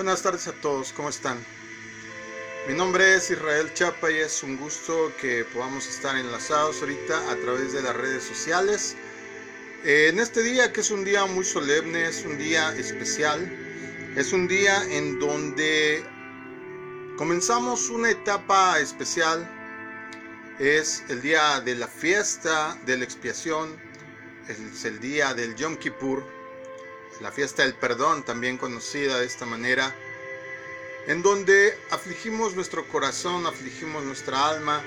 Buenas tardes a todos, ¿cómo están? Mi nombre es Israel Chapa y es un gusto que podamos estar enlazados ahorita a través de las redes sociales. En este día que es un día muy solemne, es un día especial, es un día en donde comenzamos una etapa especial, es el día de la fiesta de la expiación, es el día del Yom Kippur, la fiesta del perdón, también conocida de esta manera, en donde afligimos nuestro corazón, afligimos nuestra alma,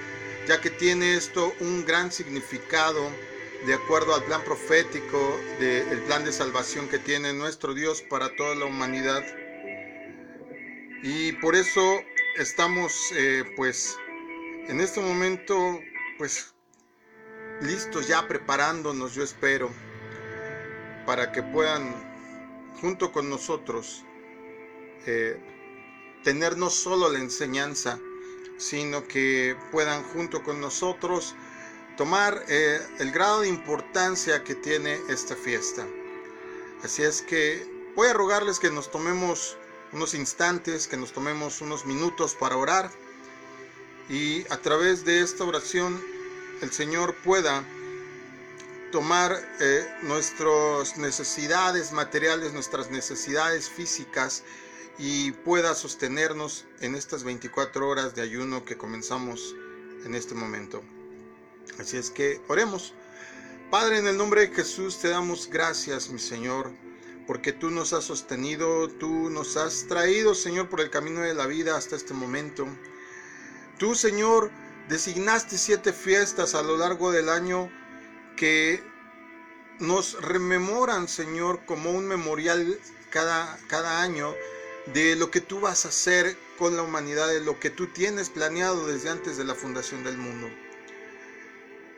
ya que tiene esto un gran significado de acuerdo al plan profético, del plan de salvación que tiene nuestro Dios para toda la humanidad. Y por eso estamos eh, pues en este momento pues listos ya preparándonos, yo espero, para que puedan junto con nosotros eh, tener no solo la enseñanza, sino que puedan junto con nosotros tomar eh, el grado de importancia que tiene esta fiesta. Así es que voy a rogarles que nos tomemos unos instantes, que nos tomemos unos minutos para orar y a través de esta oración el Señor pueda tomar eh, nuestras necesidades materiales, nuestras necesidades físicas y pueda sostenernos en estas 24 horas de ayuno que comenzamos en este momento. Así es que oremos. Padre, en el nombre de Jesús te damos gracias, mi Señor, porque tú nos has sostenido, tú nos has traído, Señor, por el camino de la vida hasta este momento. Tú, Señor, designaste siete fiestas a lo largo del año que nos rememoran, Señor, como un memorial cada, cada año de lo que tú vas a hacer con la humanidad, de lo que tú tienes planeado desde antes de la fundación del mundo.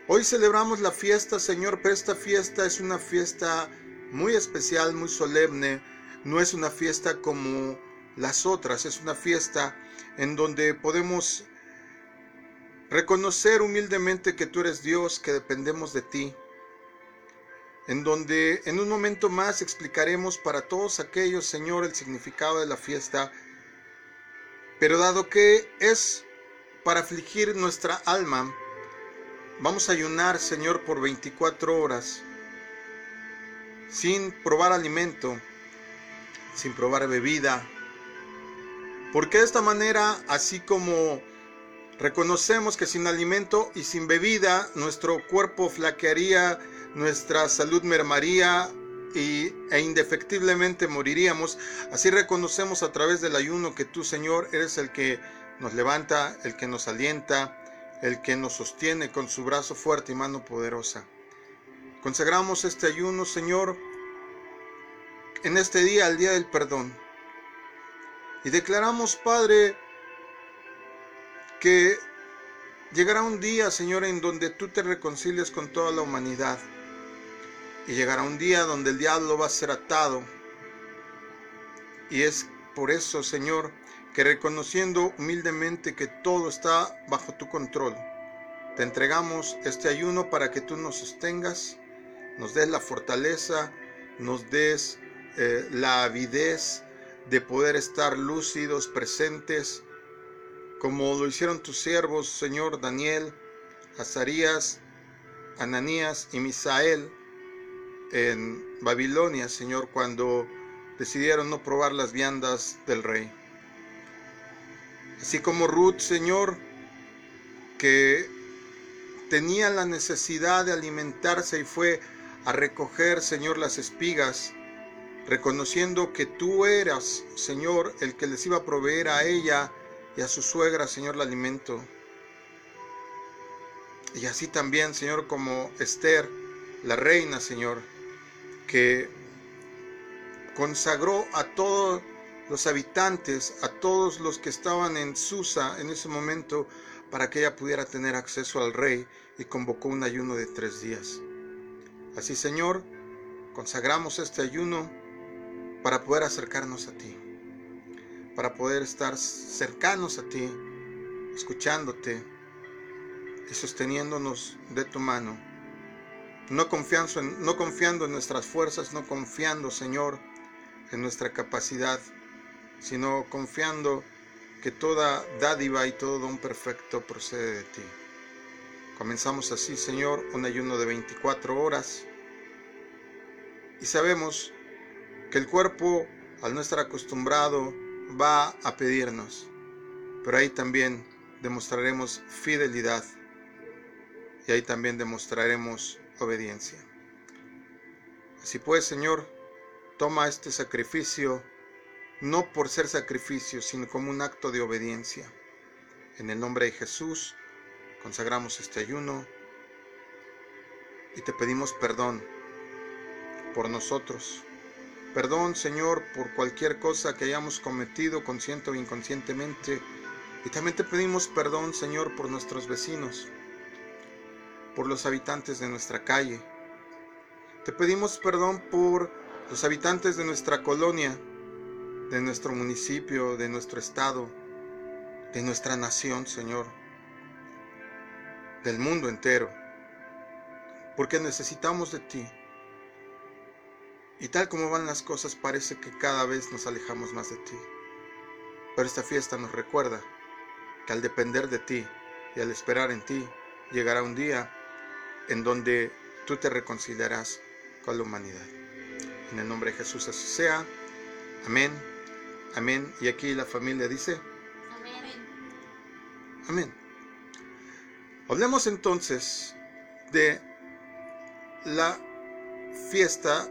Hoy celebramos la fiesta, Señor, pero esta fiesta es una fiesta muy especial, muy solemne. No es una fiesta como las otras, es una fiesta en donde podemos reconocer humildemente que tú eres Dios, que dependemos de ti, en donde en un momento más explicaremos para todos aquellos, Señor, el significado de la fiesta, pero dado que es para afligir nuestra alma, vamos a ayunar, Señor, por 24 horas, sin probar alimento, sin probar bebida, porque de esta manera, así como reconocemos que sin alimento y sin bebida nuestro cuerpo flaquearía, nuestra salud mermaría y, e indefectiblemente moriríamos. Así reconocemos a través del ayuno que tú, Señor, eres el que nos levanta, el que nos alienta, el que nos sostiene con su brazo fuerte y mano poderosa. Consagramos este ayuno, Señor, en este día, el día del perdón. Y declaramos, Padre, llegará un día, Señor, en donde tú te reconcilies con toda la humanidad y llegará un día donde el diablo va a ser atado. Y es por eso, Señor, que reconociendo humildemente que todo está bajo tu control, te entregamos este ayuno para que tú nos sostengas, nos des la fortaleza, nos des eh, la avidez de poder estar lúcidos, presentes, como lo hicieron tus siervos, Señor Daniel, Azarías, Ananías y Misael, en Babilonia, Señor, cuando decidieron no probar las viandas del rey. Así como Ruth, Señor, que tenía la necesidad de alimentarse y fue a recoger, Señor, las espigas, reconociendo que tú eras, Señor, el que les iba a proveer a ella y a su suegra, Señor, el alimento. Y así también, Señor, como Esther, la reina, Señor, que consagró a todos los habitantes, a todos los que estaban en Susa en ese momento, para que ella pudiera tener acceso al rey y convocó un ayuno de tres días. Así, Señor, consagramos este ayuno para poder acercarnos a ti, para poder estar cercanos a ti, escuchándote y sosteniéndonos de tu mano no confiando, en, no confiando en nuestras fuerzas, no confiando, Señor, en nuestra capacidad, sino confiando que toda dádiva y todo don perfecto procede de ti. Comenzamos así, Señor, un ayuno de 24 horas y sabemos que el cuerpo, al no estar acostumbrado, va a pedirnos, pero ahí también demostraremos fidelidad y ahí también demostraremos obediencia. Así pues, Señor, toma este sacrificio no por ser sacrificio, sino como un acto de obediencia. En el nombre de Jesús, consagramos este ayuno y te pedimos perdón por nosotros. Perdón, Señor, por cualquier cosa que hayamos cometido consciente o inconscientemente. Y también te pedimos perdón, Señor, por nuestros vecinos, por los habitantes de nuestra calle. Te pedimos perdón por los habitantes de nuestra colonia, de nuestro municipio, de nuestro estado, de nuestra nación, Señor, del mundo entero, porque necesitamos de ti. Y tal como van las cosas, parece que cada vez nos alejamos más de ti. Pero esta fiesta nos recuerda que al depender de ti y al esperar en ti, llegará un día en donde tú te reconciliarás con la humanidad. En el nombre de Jesús así sea. Amén. Amén. Y aquí la familia dice. Amén. Amén. Hablemos entonces de la fiesta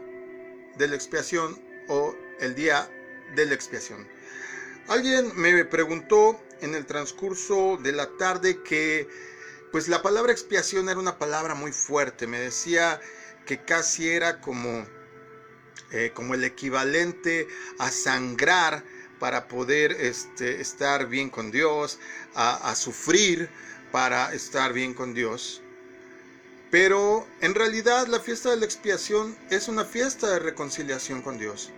de la expiación o el día de la expiación. Alguien me preguntó en el transcurso de la tarde que pues la palabra expiación era una palabra muy fuerte. Me decía que casi era como, eh, como el equivalente a sangrar para poder este, estar bien con Dios, a, a sufrir para estar bien con Dios. Pero en realidad la fiesta de la expiación es una fiesta de reconciliación con Dios.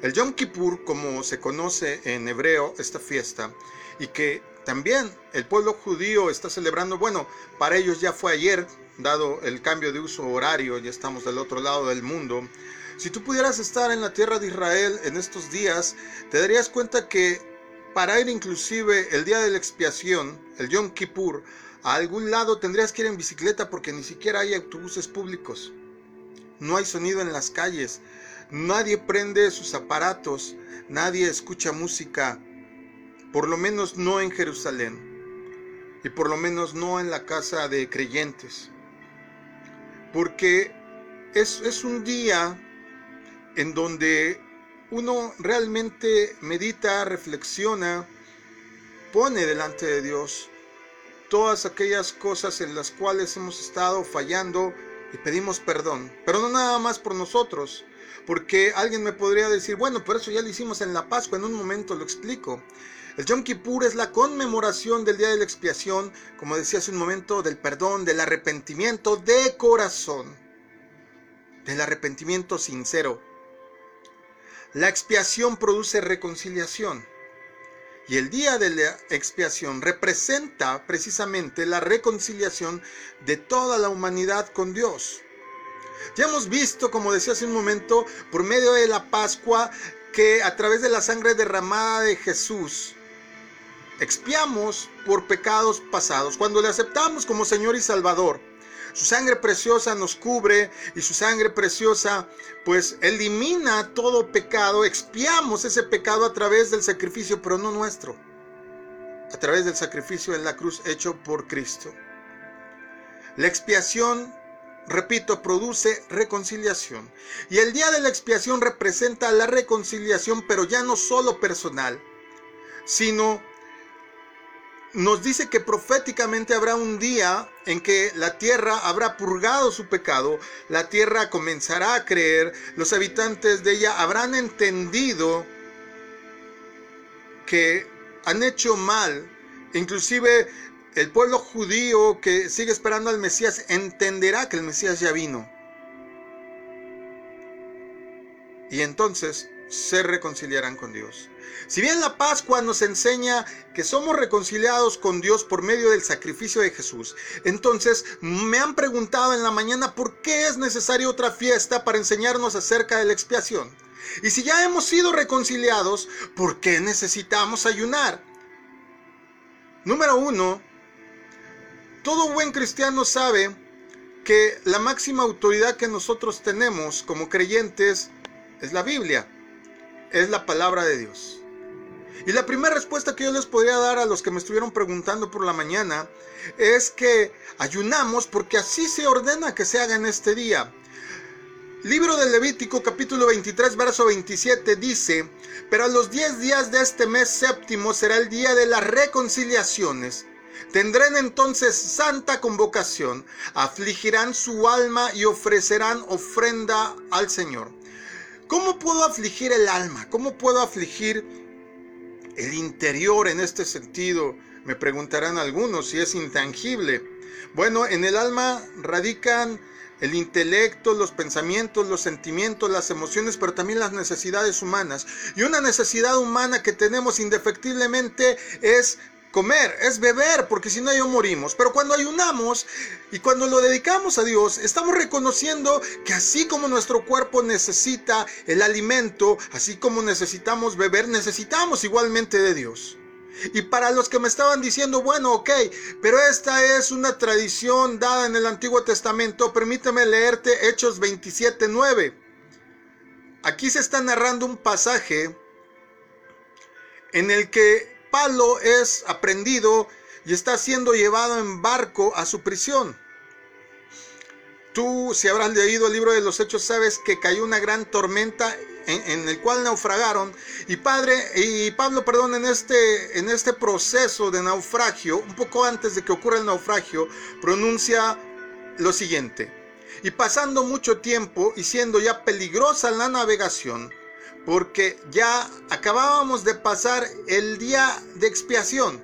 El Yom Kippur, como se conoce en hebreo esta fiesta, y que también el pueblo judío está celebrando, bueno, para ellos ya fue ayer, dado el cambio de uso horario, ya estamos del otro lado del mundo, si tú pudieras estar en la tierra de Israel en estos días, te darías cuenta que para ir inclusive el día de la expiación, el Yom Kippur, a algún lado tendrías que ir en bicicleta porque ni siquiera hay autobuses públicos. No hay sonido en las calles. Nadie prende sus aparatos. Nadie escucha música. Por lo menos no en Jerusalén. Y por lo menos no en la casa de creyentes. Porque es, es un día en donde uno realmente medita, reflexiona, pone delante de Dios todas aquellas cosas en las cuales hemos estado fallando y pedimos perdón. Pero no nada más por nosotros, porque alguien me podría decir, bueno, pero eso ya lo hicimos en la Pascua, en un momento lo explico. El Yom Kippur es la conmemoración del día de la expiación, como decía hace un momento, del perdón, del arrepentimiento de corazón, del arrepentimiento sincero. La expiación produce reconciliación. Y el día de la expiación representa precisamente la reconciliación de toda la humanidad con Dios. Ya hemos visto, como decía hace un momento, por medio de la Pascua, que a través de la sangre derramada de Jesús, expiamos por pecados pasados. Cuando le aceptamos como Señor y Salvador, su sangre preciosa nos cubre y su sangre preciosa pues elimina todo pecado. Expiamos ese pecado a través del sacrificio, pero no nuestro. A través del sacrificio en la cruz hecho por Cristo. La expiación, repito, produce reconciliación. Y el día de la expiación representa la reconciliación, pero ya no solo personal, sino nos dice que proféticamente habrá un día en que la tierra habrá purgado su pecado, la tierra comenzará a creer, los habitantes de ella habrán entendido que han hecho mal, inclusive el pueblo judío que sigue esperando al Mesías entenderá que el Mesías ya vino. Y entonces se reconciliarán con Dios. Si bien la Pascua nos enseña que somos reconciliados con Dios por medio del sacrificio de Jesús, entonces me han preguntado en la mañana por qué es necesaria otra fiesta para enseñarnos acerca de la expiación. Y si ya hemos sido reconciliados, ¿por qué necesitamos ayunar? Número uno, todo buen cristiano sabe que la máxima autoridad que nosotros tenemos como creyentes es la Biblia, es la palabra de Dios. Y la primera respuesta que yo les podría dar a los que me estuvieron preguntando por la mañana es que ayunamos porque así se ordena que se haga en este día. Libro de Levítico capítulo 23 verso 27 dice, pero a los 10 días de este mes séptimo será el día de las reconciliaciones. Tendrán entonces santa convocación, afligirán su alma y ofrecerán ofrenda al Señor. ¿Cómo puedo afligir el alma? ¿Cómo puedo afligir el interior en este sentido? Me preguntarán algunos si es intangible. Bueno, en el alma radican el intelecto, los pensamientos, los sentimientos, las emociones, pero también las necesidades humanas. Y una necesidad humana que tenemos indefectiblemente es comer, es beber, porque si no yo morimos. Pero cuando ayunamos y cuando lo dedicamos a Dios, estamos reconociendo que así como nuestro cuerpo necesita el alimento, así como necesitamos beber, necesitamos igualmente de Dios. Y para los que me estaban diciendo, bueno, ok, pero esta es una tradición dada en el Antiguo Testamento, permíteme leerte Hechos 27.9. Aquí se está narrando un pasaje en el que Pablo es aprendido y está siendo llevado en barco a su prisión. Tú, si habrás leído el libro de los Hechos, sabes que cayó una gran tormenta en, el cual naufragaron. Y padre, y Pablo, perdón, en este, en este proceso de naufragio, un poco antes de que ocurra el naufragio, pronuncia lo siguiente. Y pasando mucho tiempo y siendo ya peligrosa la navegación, porque ya acabábamos de pasar el día de expiación.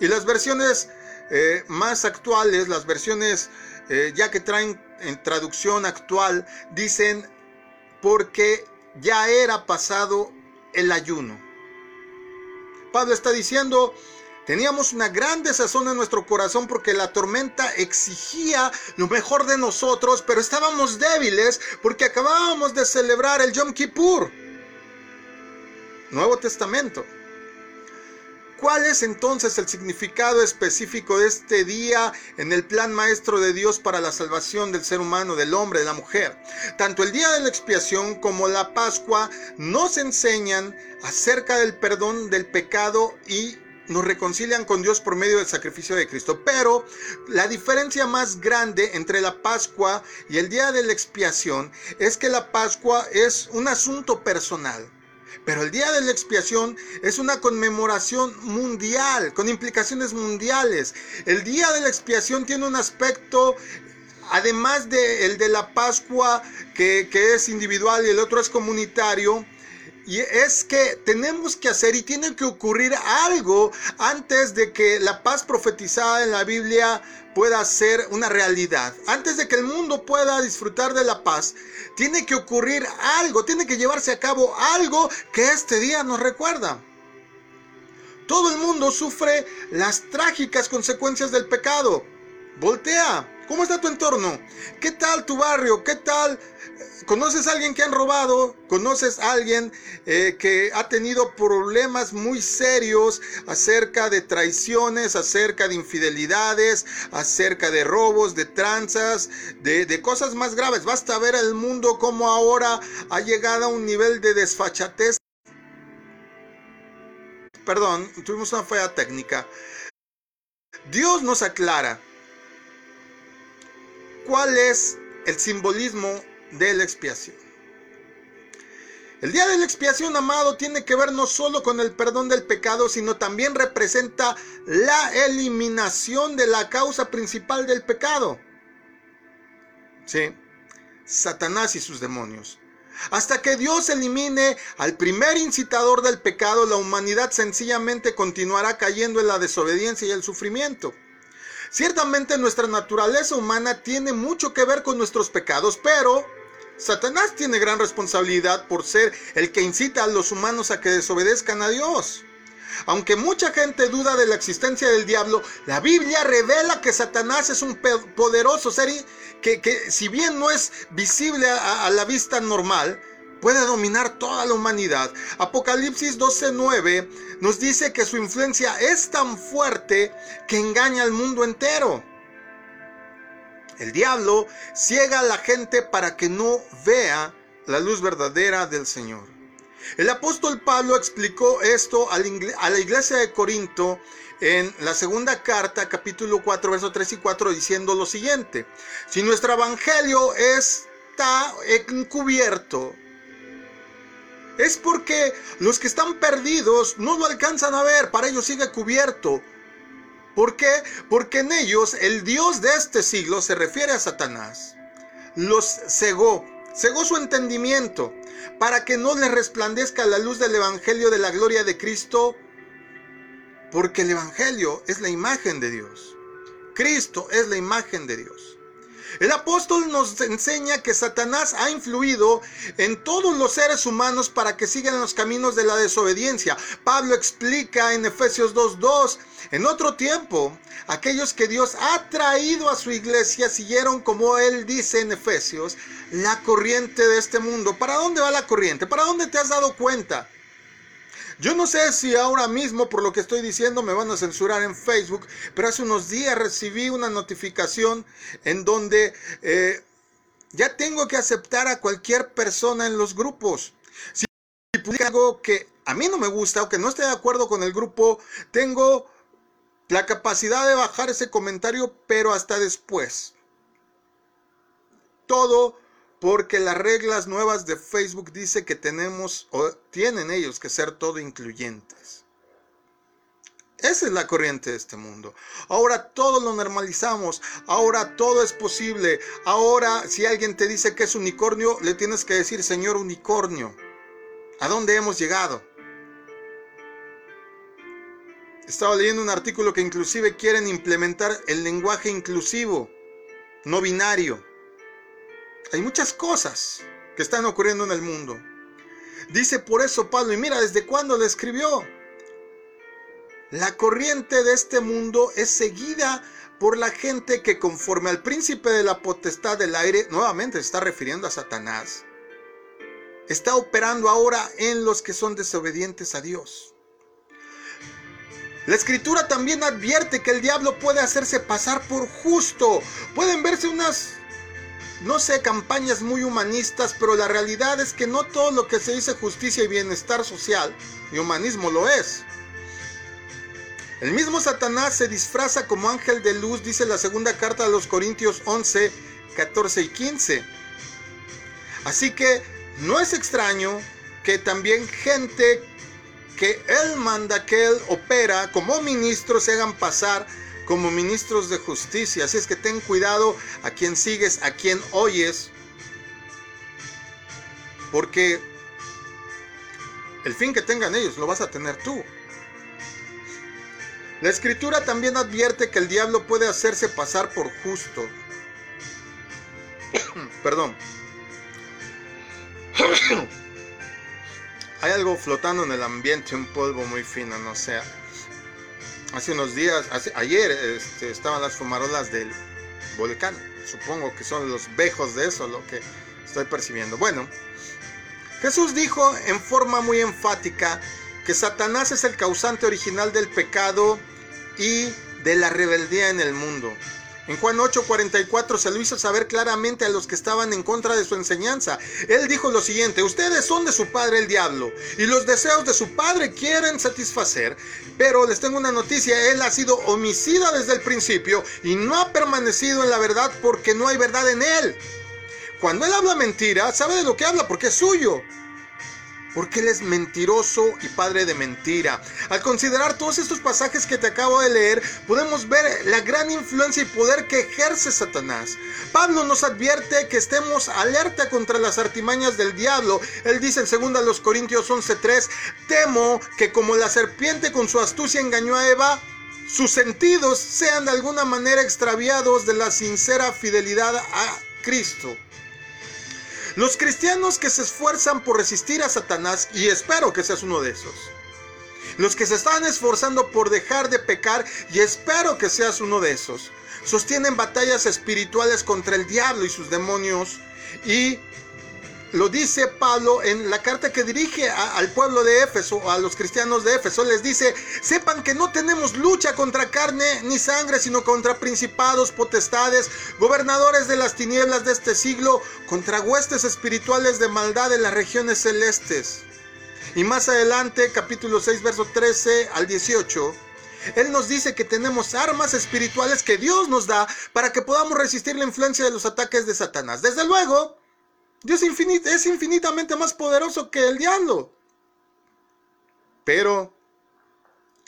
Y las versiones eh, más actuales, las versiones eh, ya que traen en traducción actual, dicen porque ya era pasado el ayuno. Pablo está diciendo, teníamos una gran desazón en nuestro corazón porque la tormenta exigía lo mejor de nosotros, pero estábamos débiles porque acabábamos de celebrar el Yom Kippur. Nuevo Testamento. ¿Cuál es entonces el significado específico de este día en el plan maestro de Dios para la salvación del ser humano, del hombre, de la mujer? Tanto el día de la expiación como la Pascua nos enseñan acerca del perdón del pecado y nos reconcilian con Dios por medio del sacrificio de Cristo. Pero la diferencia más grande entre la Pascua y el día de la expiación es que la Pascua es un asunto personal. Pero el día de la expiación es una conmemoración mundial, con implicaciones mundiales. El día de la expiación tiene un aspecto, además del de la Pascua, que, que es individual y el otro es comunitario, y es que tenemos que hacer y tiene que ocurrir algo antes de que la paz profetizada en la Biblia pueda ser una realidad. Antes de que el mundo pueda disfrutar de la paz, tiene que ocurrir algo, tiene que llevarse a cabo algo que este día nos recuerda. Todo el mundo sufre las trágicas consecuencias del pecado. Voltea, ¿cómo está tu entorno? ¿Qué tal tu barrio? ¿Qué tal ¿Conoces a alguien que han robado? ¿Conoces a alguien eh, que ha tenido problemas muy serios acerca de traiciones, acerca de infidelidades, acerca de robos, de tranzas, de, de cosas más graves? Basta ver el mundo como ahora ha llegado a un nivel de desfachatez. Perdón, tuvimos una falla técnica. Dios nos aclara cuál es el simbolismo de la expiación. El día de la expiación, amado, tiene que ver no solo con el perdón del pecado, sino también representa la eliminación de la causa principal del pecado. Sí, Satanás y sus demonios. Hasta que Dios elimine al primer incitador del pecado, la humanidad sencillamente continuará cayendo en la desobediencia y el sufrimiento. Ciertamente nuestra naturaleza humana tiene mucho que ver con nuestros pecados, pero Satanás tiene gran responsabilidad por ser el que incita a los humanos a que desobedezcan a Dios. Aunque mucha gente duda de la existencia del diablo, la Biblia revela que Satanás es un poderoso ser que, que si bien no es visible a, la vista normal, puede dominar toda la humanidad. Apocalipsis 12:9 nos dice que su influencia es tan fuerte que engaña al mundo entero. El diablo ciega a la gente para que no vea la luz verdadera del Señor. El apóstol Pablo explicó esto a la iglesia de Corinto en la segunda carta, capítulo 4, versos 3 y 4, diciendo lo siguiente. Si nuestro evangelio está encubierto, es porque los que están perdidos no lo alcanzan a ver, para ellos sigue cubierto. ¿Por qué? Porque en ellos el Dios de este siglo se refiere a Satanás. Los cegó, cegó su entendimiento para que no les resplandezca la luz del Evangelio de la gloria de Cristo, porque el Evangelio es la imagen de Dios. Cristo es la imagen de Dios. El apóstol nos enseña que Satanás ha influido en todos los seres humanos para que sigan los caminos de la desobediencia. Pablo explica en Efesios 2.2, en otro tiempo, aquellos que Dios ha traído a su iglesia siguieron, como él dice en Efesios, la corriente de este mundo. ¿Para dónde va la corriente? ¿Para dónde te has dado cuenta? Yo no sé si ahora mismo por lo que estoy diciendo me van a censurar en Facebook, pero hace unos días recibí una notificación en donde eh, ya tengo que aceptar a cualquier persona en los grupos. Si publica algo que a mí no me gusta o que no esté de acuerdo con el grupo, tengo la capacidad de bajar ese comentario, pero hasta después. Todo porque las reglas nuevas de Facebook dice que tenemos o tienen ellos que ser todo incluyentes. Esa es la corriente de este mundo. Ahora todo lo normalizamos. Ahora todo es posible. Ahora si alguien te dice que es unicornio, le tienes que decir, Señor unicornio. ¿A dónde hemos llegado? Estaba leyendo un artículo que inclusive quieren implementar el lenguaje inclusivo, no binario. Hay muchas cosas que están ocurriendo en el mundo. Dice por eso Pablo, y mira, ¿desde cuándo le escribió? La corriente de este mundo es seguida por la gente que conforme al príncipe de la potestad del aire, nuevamente se está refiriendo a Satanás, está operando ahora en los que son desobedientes a Dios. La escritura también advierte que el diablo puede hacerse pasar por justo. Pueden verse unas no sé, campañas muy humanistas, pero la realidad es que no todo lo que se dice justicia y bienestar social y humanismo lo es. El mismo Satanás se disfraza como ángel de luz, dice la segunda carta de los Corintios 11, 14 y 15. Así que no es extraño que también gente que él manda, que él opera como ministros se hagan pasar como ministros de justicia. Así es que ten cuidado a quien sigues, a quien oyes, porque el fin que tengan ellos lo vas a tener tú. La escritura también advierte que el diablo puede hacerse pasar por justo. Perdón. Hay algo flotando en el ambiente, un polvo muy fino, no sé hace unos días, ayer este, estaban las fumarolas del volcán. Supongo que son los vejos de eso lo que estoy percibiendo. Bueno, Jesús dijo en forma muy enfática que Satanás es el causante original del pecado y de la rebeldía en el mundo. En Juan 8:44 se lo hizo saber claramente a los que estaban en contra de su enseñanza. Él dijo lo siguiente, ustedes son de su padre el diablo y los deseos de su padre quieren satisfacer, pero les tengo una noticia, él ha sido homicida desde el principio y no ha permanecido en la verdad porque no hay verdad en él. Cuando él habla mentira, sabe de lo que habla porque es suyo porque Él es mentiroso y padre de mentira. Al considerar todos estos pasajes que te acabo de leer, podemos ver la gran influencia y poder que ejerce Satanás. Pablo nos advierte que estemos alerta contra las artimañas del diablo. Él dice en 2 Corintios 11:3, temo que como la serpiente con su astucia engañó a Eva, sus sentidos sean de alguna manera extraviados de la sincera fidelidad a Cristo. Los cristianos que se esfuerzan por resistir a Satanás, y espero que seas uno de esos. Los que se están esforzando por dejar de pecar, y espero que seas uno de esos. Sostienen batallas espirituales contra el diablo y sus demonios y lo dice Pablo en la carta que dirige al pueblo de Éfeso, a los cristianos de Éfeso. Les dice, sepan que no tenemos lucha contra carne ni sangre, sino contra principados, potestades, gobernadores de las tinieblas de este siglo, contra huestes espirituales de maldad en las regiones celestes. Y más adelante, capítulo 6, verso 13 al 18. Él nos dice que tenemos armas espirituales que Dios nos da para que podamos resistir la influencia de los ataques de Satanás. Desde luego, Dios es infinitamente más poderoso que el diablo. Pero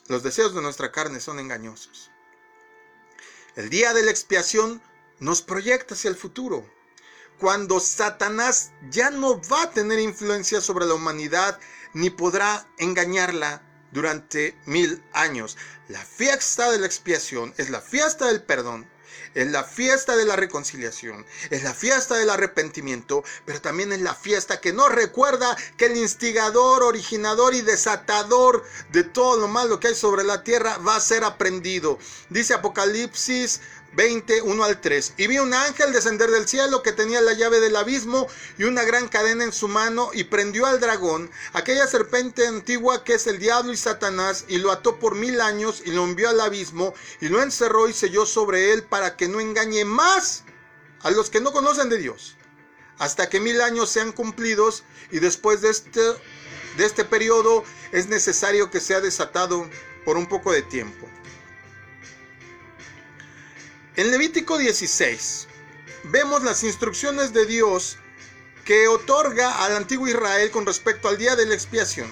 los deseos de nuestra carne son engañosos. El día de la expiación nos proyecta hacia el futuro, cuando Satanás ya no va a tener influencia sobre la humanidad ni podrá engañarla durante mil años. La fiesta de la expiación es la fiesta del perdón, es la fiesta de la reconciliación, es la fiesta del arrepentimiento, pero también es la fiesta que nos recuerda que el instigador, originador y desatador de todo lo malo que hay sobre la tierra va a ser aprendido. Dice Apocalipsis 20, 1 al 3. Y vi un ángel descender del cielo que tenía la llave del abismo y una gran cadena en su mano y prendió al dragón, aquella serpiente antigua que es el diablo y Satanás, y lo ató por mil años y lo envió al abismo y lo encerró y selló sobre él para que no engañe más a los que no conocen de Dios, hasta que mil años sean cumplidos y después de este, de este periodo es necesario que sea desatado por un poco de tiempo. En Levítico 16 vemos las instrucciones de Dios que otorga al antiguo Israel con respecto al día de la expiación.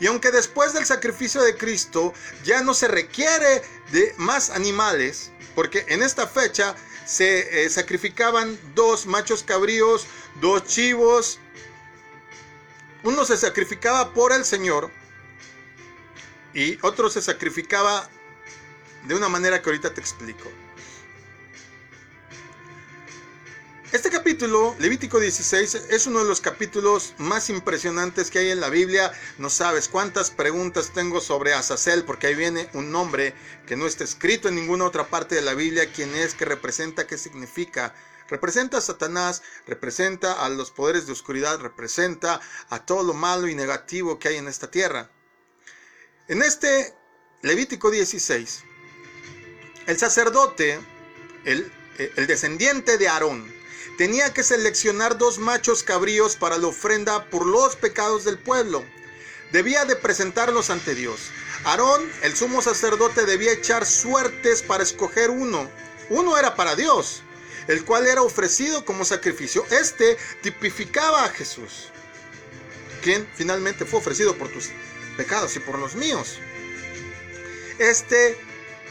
Y aunque después del sacrificio de Cristo ya no se requiere de más animales, porque en esta fecha se eh, sacrificaban dos machos cabríos, dos chivos, uno se sacrificaba por el Señor y otro se sacrificaba de una manera que ahorita te explico. Este capítulo, Levítico 16, es uno de los capítulos más impresionantes que hay en la Biblia. No sabes cuántas preguntas tengo sobre Azazel, porque ahí viene un nombre que no está escrito en ninguna otra parte de la Biblia. ¿Quién es? ¿Qué representa? ¿Qué significa? Representa a Satanás, representa a los poderes de oscuridad, representa a todo lo malo y negativo que hay en esta tierra. En este Levítico 16, el sacerdote, el, el descendiente de Aarón, tenía que seleccionar dos machos cabríos para la ofrenda por los pecados del pueblo. Debía de presentarlos ante Dios. Aarón, el sumo sacerdote, debía echar suertes para escoger uno. Uno era para Dios, el cual era ofrecido como sacrificio. Este tipificaba a Jesús, quien finalmente fue ofrecido por tus pecados y por los míos. Este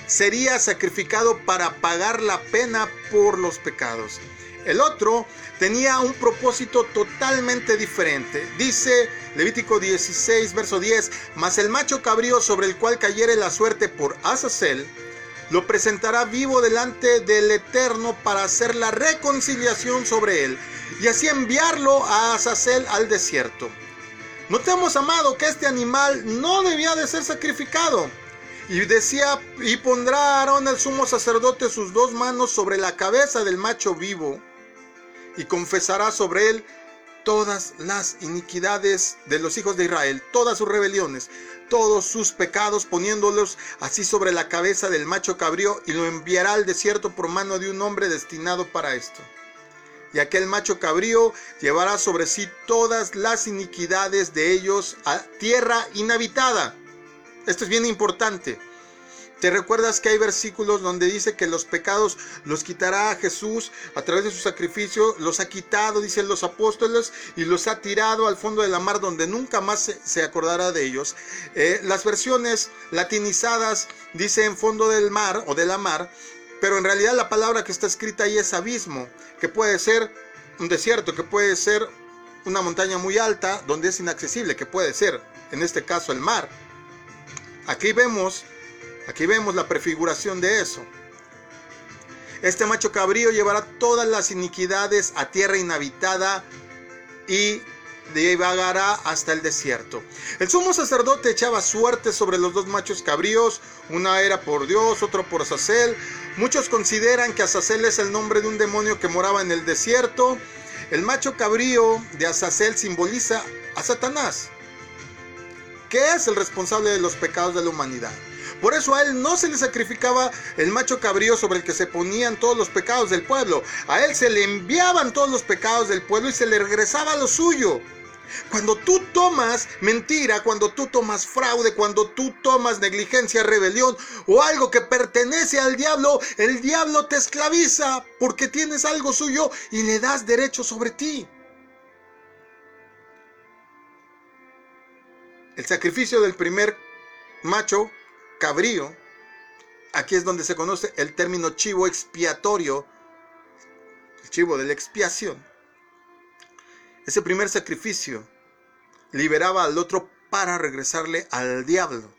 sería sacrificado para pagar la pena por los pecados. El otro tenía un propósito totalmente diferente. Dice Levítico 16, verso 10, mas el macho cabrío sobre el cual cayere la suerte por Azazel, lo presentará vivo delante del Eterno para hacer la reconciliación sobre él y así enviarlo a Azazel al desierto. Notemos, amado, que este animal no debía de ser sacrificado. Y decía, y pondrá Aarón el sumo sacerdote sus dos manos sobre la cabeza del macho vivo y confesará sobre él todas las iniquidades de los hijos de Israel, todas sus rebeliones, todos sus pecados, poniéndolos así sobre la cabeza del macho cabrío y lo enviará al desierto por mano de un hombre destinado para esto. Y aquel macho cabrío llevará sobre sí todas las iniquidades de ellos a tierra inhabitada. Esto es bien importante. ¿Te recuerdas que hay versículos donde dice que los pecados los quitará a Jesús a través de su sacrificio? Los ha quitado, dicen los apóstoles, y los ha tirado al fondo de la mar donde nunca más se, acordará de ellos. Eh, las versiones latinizadas dicen fondo del mar o de la mar, pero en realidad la palabra que está escrita ahí es abismo, que puede ser un desierto, que puede ser una montaña muy alta donde es inaccesible, que puede ser, en este caso, el mar. Aquí vemos Aquí vemos la prefiguración de eso. Este macho cabrío llevará todas las iniquidades a tierra inhabitada y divagará hasta el desierto. El sumo sacerdote echaba suerte sobre los dos machos cabríos, una era por Dios, otro por Azazel. Muchos consideran que Azazel es el nombre de un demonio que moraba en el desierto. El macho cabrío de Azazel simboliza a Satanás, que es el responsable de los pecados de la humanidad. Por eso a él no se le sacrificaba el macho cabrío sobre el que se ponían todos los pecados del pueblo. A él se le enviaban todos los pecados del pueblo y se le regresaba lo suyo. Cuando tú tomas mentira, cuando tú tomas fraude, cuando tú tomas negligencia, rebelión o algo que pertenece al diablo, el diablo te esclaviza porque tienes algo suyo y le das derecho sobre ti. El sacrificio del primer macho cabrío, aquí es donde se conoce el término chivo expiatorio, el chivo de la expiación. Ese primer sacrificio liberaba al otro para regresarle al diablo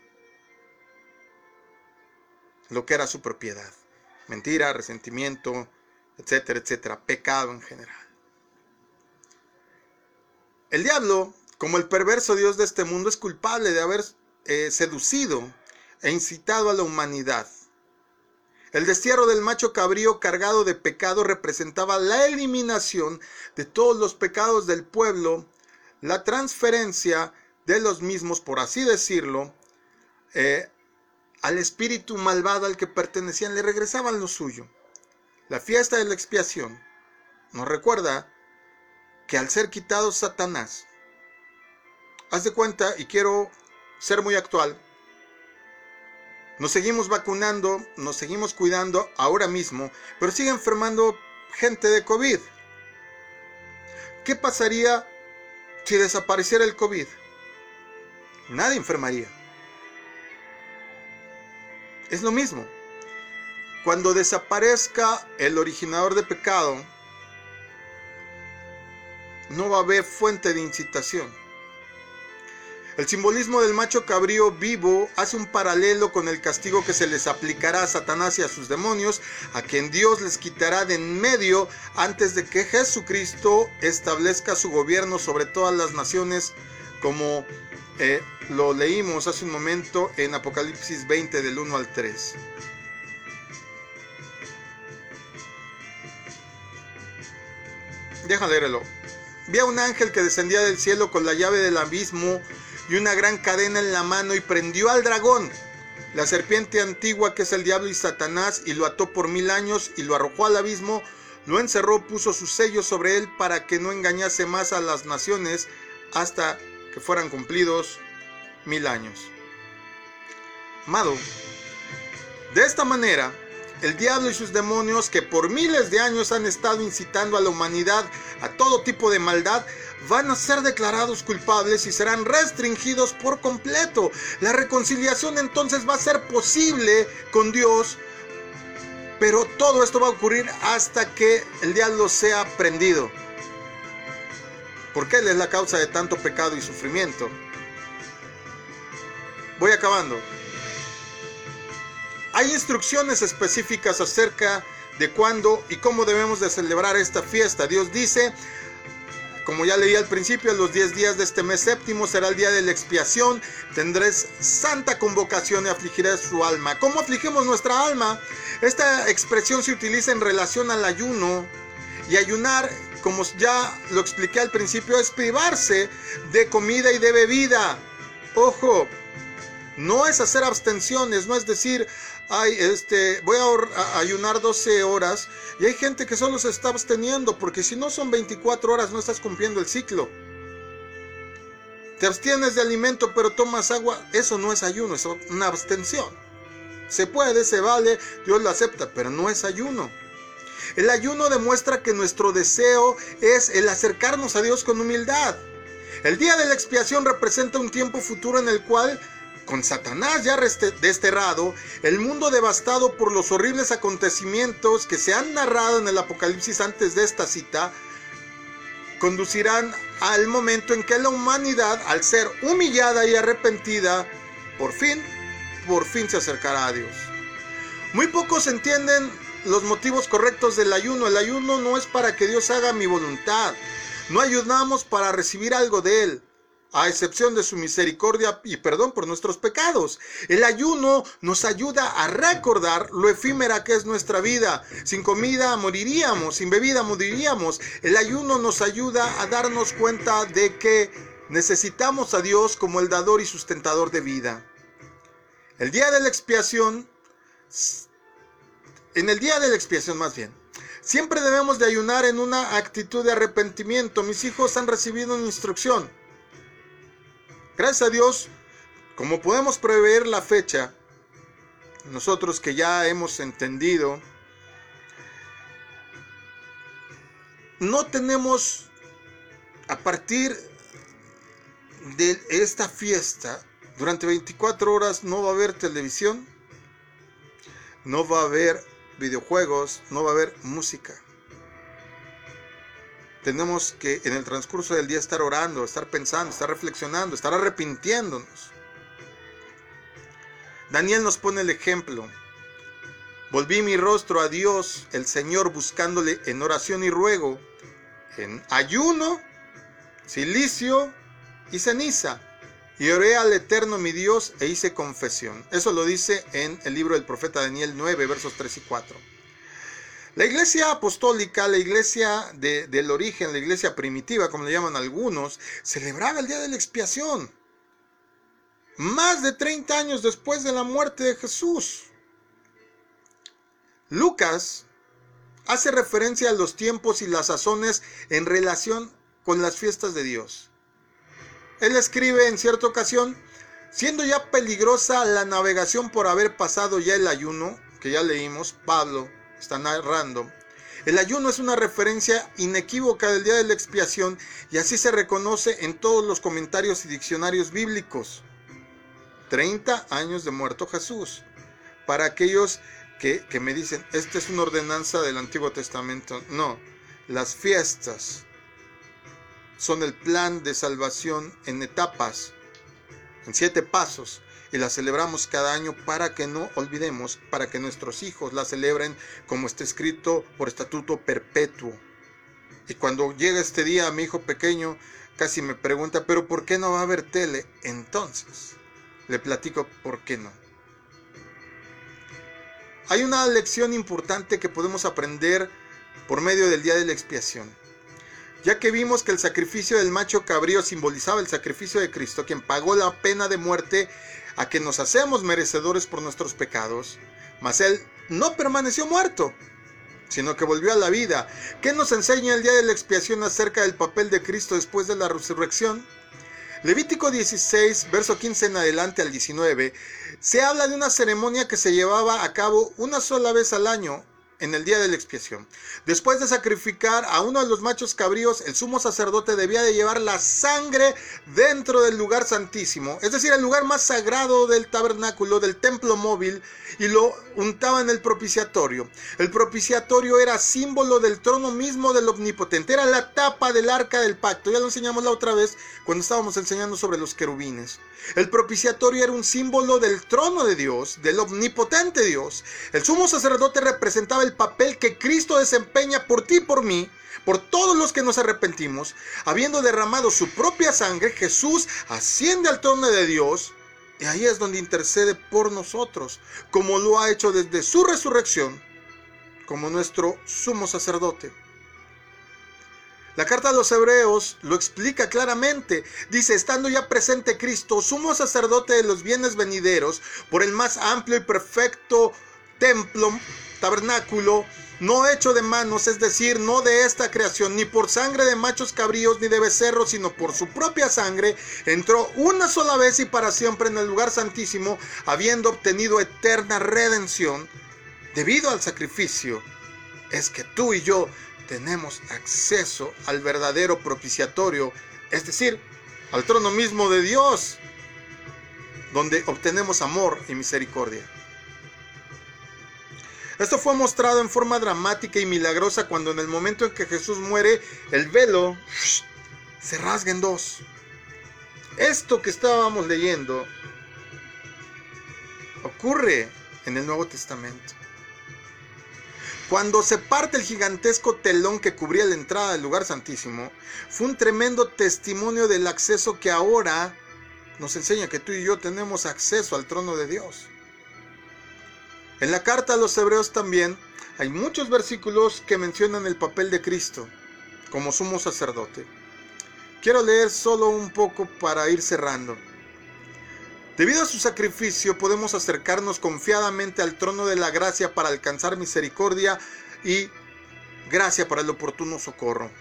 lo que era su propiedad. Mentira, resentimiento, etcétera, etcétera, pecado en general. El diablo, como el perverso Dios de este mundo, es culpable de haber eh, seducido e incitado a la humanidad. El destierro del macho cabrío cargado de pecado representaba la eliminación de todos los pecados del pueblo, la transferencia de los mismos, por así decirlo, eh, al espíritu malvado al que pertenecían, le regresaban lo suyo. La fiesta de la expiación nos recuerda que al ser quitado Satanás, haz de cuenta, y quiero ser muy actual, nos seguimos vacunando, nos seguimos cuidando ahora mismo, pero sigue enfermando gente de COVID. ¿Qué pasaría si desapareciera el COVID? Nadie enfermaría. Es lo mismo. Cuando desaparezca el originador de pecado, no va a haber fuente de incitación. El simbolismo del macho cabrío vivo hace un paralelo con el castigo que se les aplicará a Satanás y a sus demonios, a quien Dios les quitará de en medio antes de que Jesucristo establezca su gobierno sobre todas las naciones, como eh, lo leímos hace un momento en Apocalipsis 20 del 1 al 3. Deja leerlo. Vi a un ángel que descendía del cielo con la llave del abismo y una gran cadena en la mano y prendió al dragón, la serpiente antigua que es el diablo y Satanás, y lo ató por mil años y lo arrojó al abismo, lo encerró, puso su sello sobre él para que no engañase más a las naciones hasta que fueran cumplidos mil años. Amado, de esta manera, el diablo y sus demonios que por miles de años han estado incitando a la humanidad a todo tipo de maldad, van a ser declarados culpables y serán restringidos por completo. La reconciliación entonces va a ser posible con Dios, pero todo esto va a ocurrir hasta que el diablo sea prendido. Porque Él es la causa de tanto pecado y sufrimiento. Voy acabando. Hay instrucciones específicas acerca de cuándo y cómo debemos de celebrar esta fiesta. Dios dice, como ya leí al principio, los 10 días de este mes séptimo será el día de la expiación. Tendréis santa convocación y afligiré su alma. ¿Cómo afligimos nuestra alma? Esta expresión se utiliza en relación al ayuno. Y ayunar, como ya lo expliqué al principio, es privarse de comida y de bebida. Ojo, no es hacer abstenciones, no es decir, ay, este, voy a ayunar 12 horas y hay gente que solo se está absteniendo porque si no son 24 horas no estás cumpliendo el ciclo. Te abstienes de alimento pero tomas agua, eso no es ayuno, es una abstención. Se puede, se vale, Dios lo acepta, pero no es ayuno. El ayuno demuestra que nuestro deseo es el acercarnos a Dios con humildad. El día de la expiación representa un tiempo futuro en el cual con Satanás ya desterrado, el mundo devastado por los horribles acontecimientos que se han narrado en el Apocalipsis antes de esta cita, conducirán al momento en que la humanidad, al ser humillada y arrepentida, por fin, por fin se acercará a Dios. Muy pocos entienden los motivos correctos del ayuno. El ayuno no es para que Dios haga mi voluntad. No ayunamos para recibir algo de Él. A excepción de su misericordia y perdón por nuestros pecados. El ayuno nos ayuda a recordar lo efímera que es nuestra vida. Sin comida moriríamos, sin bebida moriríamos. El ayuno nos ayuda a darnos cuenta de que necesitamos a Dios como el dador y sustentador de vida. El día de la expiación, en el día de la expiación más bien, siempre debemos de ayunar en una actitud de arrepentimiento. Mis hijos han recibido una instrucción Gracias a Dios, como podemos prever la fecha, nosotros que ya hemos entendido, no tenemos a partir de esta fiesta, durante 24 horas no va a haber televisión, no va a haber videojuegos, no va a haber música tenemos que en el transcurso del día estar orando, estar pensando, estar reflexionando, estar arrepintiéndonos. Daniel nos pone el ejemplo. Volví mi rostro a Dios, el Señor, buscándole en oración y ruego, en ayuno, silicio y ceniza. Y oré al Eterno mi Dios e hice confesión. Eso lo dice en el libro del profeta Daniel 9, versos 3 y 4. La iglesia apostólica, la iglesia del origen, la iglesia primitiva, como le llaman algunos, celebraba el día de la expiación. Más de 30 años después de la muerte de Jesús. Lucas hace referencia a los tiempos y las sazones en relación con las fiestas de Dios. Él escribe en cierta ocasión, siendo ya peligrosa la navegación por haber pasado ya el ayuno, que ya leímos, Pablo está narrando. El ayuno es una referencia inequívoca del día de la expiación y así se reconoce en todos los comentarios y diccionarios bíblicos. 30 años de muerto Jesús. Para aquellos que, que me dicen, esta es una ordenanza del Antiguo Testamento. No, las fiestas son el plan de salvación en etapas, en siete pasos y la celebramos cada año para que no olvidemos, para que nuestros hijos la celebren como está escrito por estatuto perpetuo. Y cuando llega este día, mi hijo pequeño casi me pregunta, pero ¿por qué no va a haber tele? Entonces, le platico por qué no. Hay una lección importante que podemos aprender por medio del día de la expiación. Ya que vimos que el sacrificio del macho cabrío simbolizaba el sacrificio de Cristo, quien pagó la pena de muerte a que nos hacemos merecedores por nuestros pecados, mas Él no permaneció muerto, sino que volvió a la vida. ¿Qué nos enseña el día de la expiación acerca del papel de Cristo después de la resurrección? Levítico 16, verso 15 en adelante al 19, se habla de una ceremonia que se llevaba a cabo una sola vez al año en el día de la expiación. Después de sacrificar a uno de los machos cabríos, el sumo sacerdote debía de llevar la sangre dentro del lugar santísimo, es decir, el lugar más sagrado del tabernáculo, del templo móvil, y lo untaba en el propiciatorio. El propiciatorio era símbolo del trono mismo del omnipotente, era la tapa del arca del pacto. Ya lo enseñamos la otra vez cuando estábamos enseñando sobre los querubines. El propiciatorio era un símbolo del trono de Dios, del omnipotente Dios. El sumo sacerdote representaba el papel que Cristo desempeña por ti y por mí, por todos los que nos arrepentimos. Habiendo derramado su propia sangre, Jesús asciende al trono de Dios y ahí es donde intercede por nosotros, como lo ha hecho desde su resurrección, como nuestro sumo sacerdote. La carta de los hebreos lo explica claramente. Dice, estando ya presente Cristo, sumo sacerdote de los bienes venideros, por el más amplio y perfecto templo, tabernáculo, no hecho de manos, es decir, no de esta creación, ni por sangre de machos cabríos ni de becerros, sino por su propia sangre, entró una sola vez y para siempre en el lugar santísimo, habiendo obtenido eterna redención, debido al sacrificio, es que tú y yo tenemos acceso al verdadero propiciatorio, es decir, al trono mismo de Dios, donde obtenemos amor y misericordia. Esto fue mostrado en forma dramática y milagrosa cuando en el momento en que Jesús muere, el velo se rasga en dos. Esto que estábamos leyendo ocurre en el Nuevo Testamento. Cuando se parte el gigantesco telón que cubría la entrada del lugar santísimo, fue un tremendo testimonio del acceso que ahora nos enseña que tú y yo tenemos acceso al trono de Dios. En la carta a los hebreos también hay muchos versículos que mencionan el papel de Cristo como sumo sacerdote. Quiero leer solo un poco para ir cerrando. Debido a su sacrificio podemos acercarnos confiadamente al trono de la gracia para alcanzar misericordia y gracia para el oportuno socorro.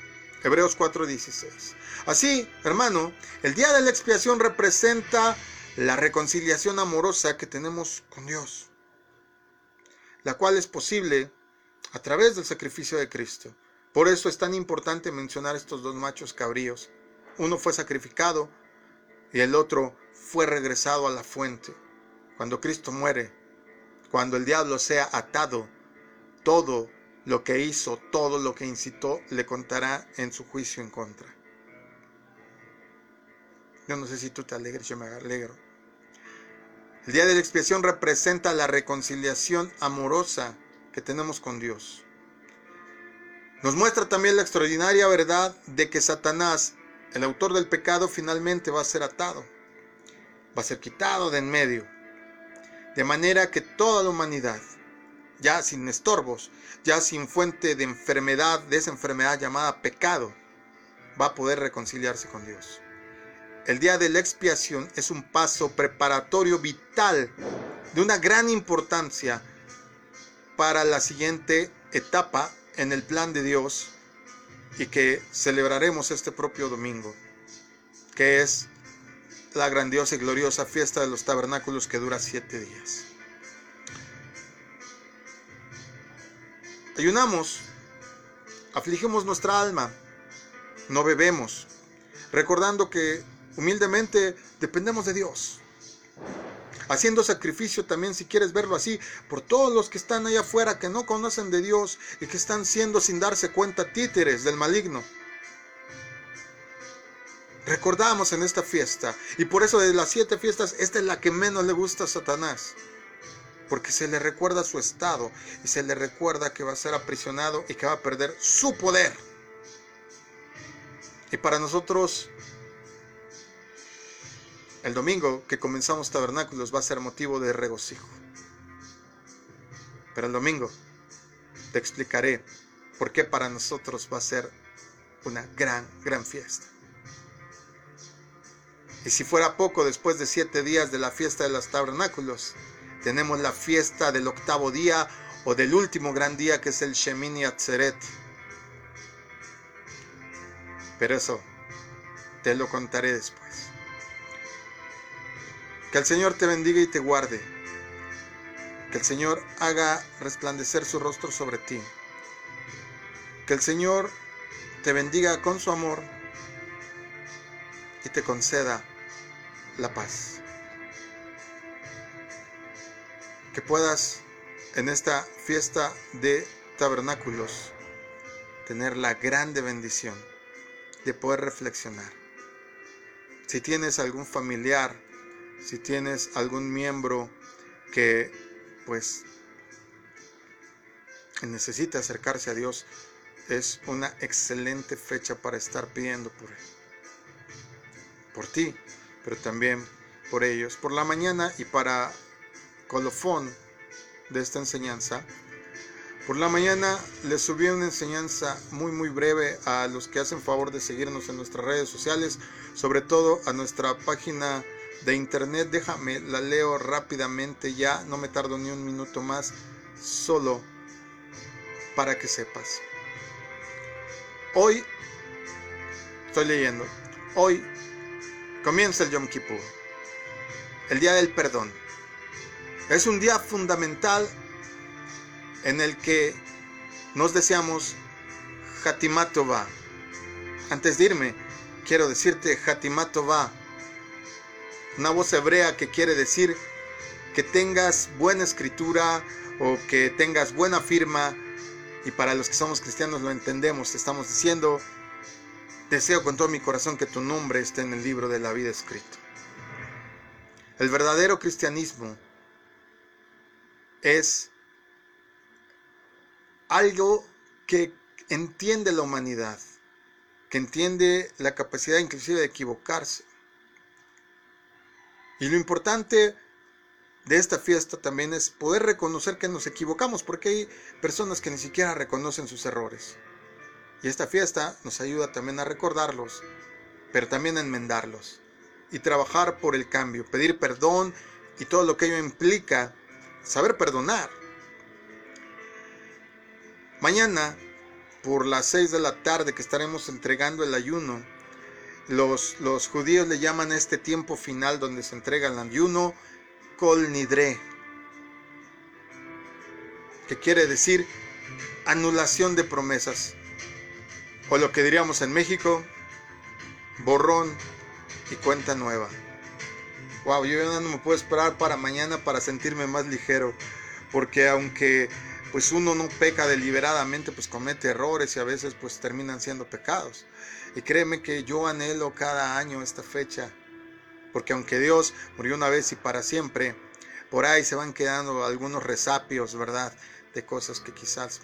Hebreos 4:16. Así, hermano, el día de la expiación representa la reconciliación amorosa que tenemos con Dios, la cual es posible a través del sacrificio de Cristo. Por eso es tan importante mencionar estos dos machos cabríos. Uno fue sacrificado y el otro fue regresado a la fuente. Cuando Cristo muere, cuando el diablo sea atado, todo lo que hizo, todo lo que incitó, le contará en su juicio en contra. Yo no sé si tú te alegres, yo me alegro. El día de la expiación representa la reconciliación amorosa que tenemos con Dios. Nos muestra también la extraordinaria verdad de que Satanás, el autor del pecado, finalmente va a ser atado va a ser quitado de en medio. De manera que toda la humanidad, ya sin estorbos, ya sin fuente de enfermedad, de esa enfermedad llamada pecado, va a poder reconciliarse con Dios. El día de la expiación es un paso preparatorio vital de una gran importancia para la siguiente etapa en el plan de Dios y que celebraremos este propio domingo, que es la grandiosa y gloriosa fiesta de los tabernáculos que dura siete días. Ayunamos, afligimos nuestra alma, no bebemos, recordando que humildemente dependemos de Dios. Haciendo sacrificio también, si quieres verlo así, por todos los que están allá afuera que no conocen de Dios y que están siendo sin darse cuenta títeres del maligno recordamos en esta fiesta. Y por eso de las siete fiestas, esta es la que menos le gusta a Satanás. Porque se le recuerda su estado y se le recuerda que va a ser aprisionado y que va a perder su poder. Y para nosotros, el domingo que comenzamos tabernáculos va a ser motivo de regocijo. Pero el domingo te explicaré por qué para nosotros va a ser una gran, gran fiesta. Y si fuera poco, después de siete días de la fiesta de los tabernáculos, tenemos la fiesta del octavo día o del último gran día que es el Shemini Atzeret. Pero eso te lo contaré después. Que el Señor te bendiga y te guarde. Que el Señor haga resplandecer su rostro sobre ti. Que el Señor te bendiga con su amor y te conceda la paz. Que puedas en esta fiesta de tabernáculos tener la grande bendición de poder reflexionar. Si tienes algún familiar, si tienes algún miembro que pues necesita acercarse a Dios, es una excelente fecha para estar pidiendo por él. Por ti, pero también por ellos. Por la mañana y para colofón de esta enseñanza, por la mañana les subí una enseñanza muy muy breve a los que hacen favor de seguirnos en nuestras redes sociales, sobre todo a nuestra página de internet. Déjame, la leo rápidamente ya, no me tardo ni un minuto más, solo para que sepas. Hoy, estoy leyendo, hoy Comienza el Yom Kippur, el día del perdón. Es un día fundamental en el que nos deseamos Hatimatova. Antes de irme, quiero decirte Hatimatova, una voz hebrea que quiere decir que tengas buena escritura o que tengas buena firma. Y para los que somos cristianos lo entendemos, estamos diciendo Deseo con todo mi corazón que tu nombre esté en el libro de la vida escrito. El verdadero cristianismo es algo que entiende la humanidad, que entiende la capacidad inclusive de equivocarse. Y lo importante de esta fiesta también es poder reconocer que nos equivocamos, porque hay personas que ni siquiera reconocen sus errores. Y esta fiesta nos ayuda también a recordarlos, pero también a enmendarlos y trabajar por el cambio, pedir perdón y todo lo que ello implica, saber perdonar. Mañana, por las 6 de la tarde que estaremos entregando el ayuno, los, judíos le llaman a este tiempo final donde se entrega el ayuno Kol Nidre, que quiere decir anulación de promesas, o lo que diríamos en México, borrón y cuenta nueva. Wow, yo ya no me puedo esperar para mañana para sentirme más ligero, porque aunque pues uno no peca deliberadamente, pues comete errores y a veces pues terminan siendo pecados. Y créeme que yo anhelo cada año esta fecha porque aunque Dios murió una vez y para siempre, por ahí se van quedando algunos resapios, ¿verdad? De cosas que quizás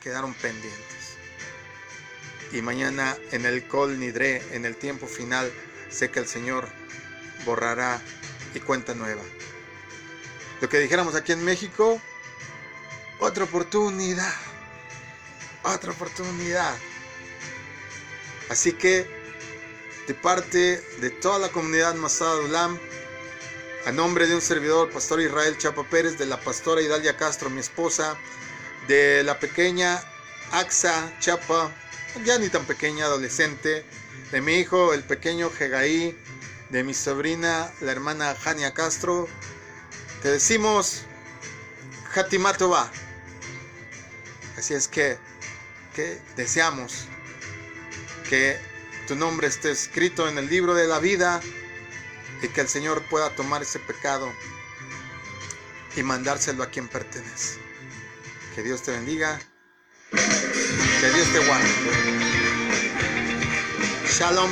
quedaron pendientes. Y mañana en el Kol Nidre, en el tiempo final, sé que el Señor borrará y cuenta nueva. Lo que dijéramos aquí en México, otra oportunidad, otra oportunidad. Así que de parte de toda la comunidad Masada Ulam, a nombre de un servidor, Pastor Israel Chapa Pérez, de la pastora Idalia Castro, mi esposa, de la pequeña Axa Chapa, ya ni tan pequeña, adolescente, de mi hijo, el pequeño Jegaí, de mi sobrina, la hermana Jania Castro, te decimos Hatimatova. Así es que, que deseamos que tu nombre esté escrito en el libro de la vida y que el Señor pueda tomar ese pecado y mandárselo a quien pertenece. Que Dios te bendiga. Que Dios te guarde. Shalom.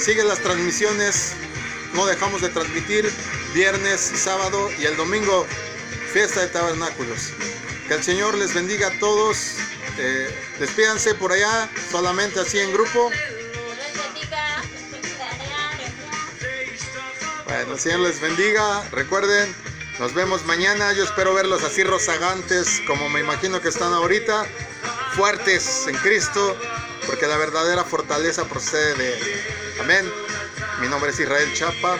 Sigue las transmisiones. No dejamos de transmitir viernes, sábado y el domingo fiesta de tabernáculos. Que el Señor les bendiga a todos eh, despídanse por allá, solamente así en grupo. Bueno, el Señor les bendiga. Recuerden, nos vemos mañana. Yo espero verlos así rozagantes, como me imagino que están ahorita, fuertes en Cristo, porque la verdadera fortaleza procede de Amén. Mi nombre es Israel Chapa.